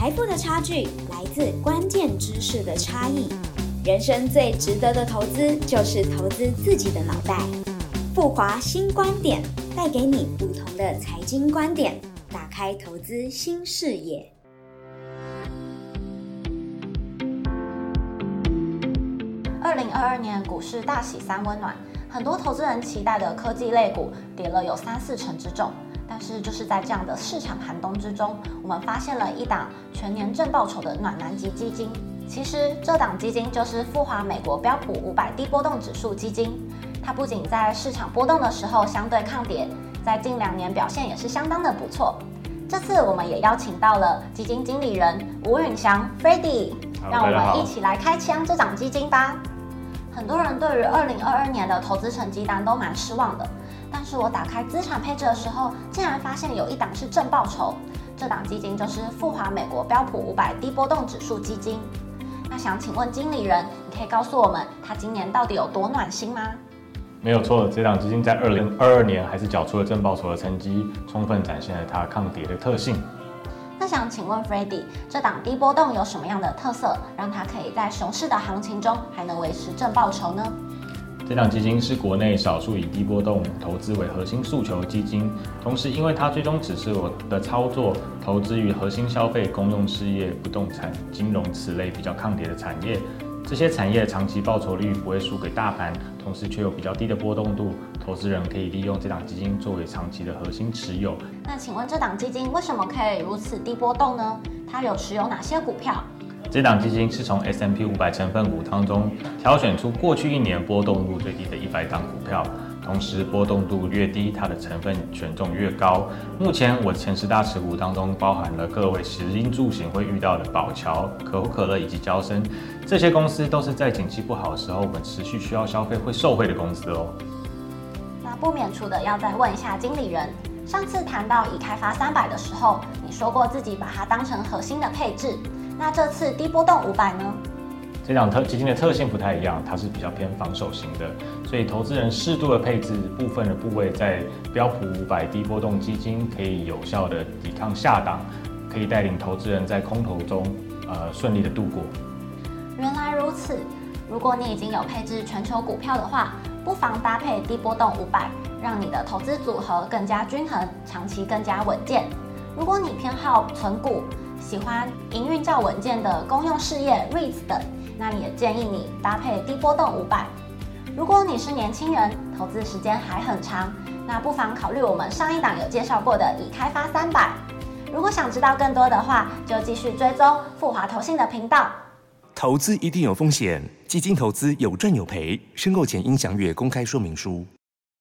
财富的差距来自关键知识的差异。人生最值得的投资就是投资自己的脑袋。富华新观点带给你不同的财经观点，打开投资新视野。二零二二年股市大喜三温暖，很多投资人期待的科技类股跌了有三四成之重。但是就是在这样的市场寒冬之中，我们发现了一档全年正报酬的暖男级基金。其实这档基金就是富华美国标普五百低波动指数基金。它不仅在市场波动的时候相对抗跌，在近两年表现也是相当的不错。这次我们也邀请到了基金经理人吴允祥 f r e d d y 让我们一起来开枪这档基金吧。很多人对于二零二二年的投资成绩单都蛮失望的，但是我打开资产配置的时候，竟然发现有一档是正报酬。这档基金就是富华美国标普五百低波动指数基金。那想请问经理人，你可以告诉我们，它今年到底有多暖心吗？没有错，这档基金在二零二二年还是缴出了正报酬的成绩，充分展现了它抗跌的特性。那想请问 f r e d d y 这档低波动有什么样的特色，让它可以在熊市的行情中还能维持正报酬呢？这档基金是国内少数以低波动投资为核心诉求的基金，同时因为它最终只是我的操作投资于核心消费、公用事业、不动产、金融此类比较抗跌的产业，这些产业长期报酬率不会输给大盘，同时却有比较低的波动度，投资人可以利用这档基金作为长期的核心持有。那请问这档基金为什么可以如此低波动呢？它有持有哪些股票？这档基金是从 S M P 五百成分股当中挑选出过去一年波动度最低的一百档股票，同时波动度越低，它的成分权重越高。目前我前十大持股当中包含了各位食衣住行会遇到的宝桥、可口可乐以及交生，这些公司都是在景气不好的时候，我们持续需要消费会受惠的公司哦。那不免除的要再问一下经理人，上次谈到已开发三百的时候，你说过自己把它当成核心的配置。那这次低波动五百呢？这两特基金的特性不太一样，它是比较偏防守型的，所以投资人适度的配置部分的部位在标普五百低波动基金，可以有效的抵抗下档，可以带领投资人在空头中呃顺利的度过。原来如此，如果你已经有配置全球股票的话，不妨搭配低波动五百，让你的投资组合更加均衡，长期更加稳健。如果你偏好存股，喜欢营运较稳健的公用事业 REITs 等，那也建议你搭配低波动五百。如果你是年轻人，投资时间还很长，那不妨考虑我们上一档有介绍过的已开发三百。如果想知道更多的话，就继续追踪富华投信的频道。投资一定有风险，基金投资有赚有赔，申购前应详阅公开说明书。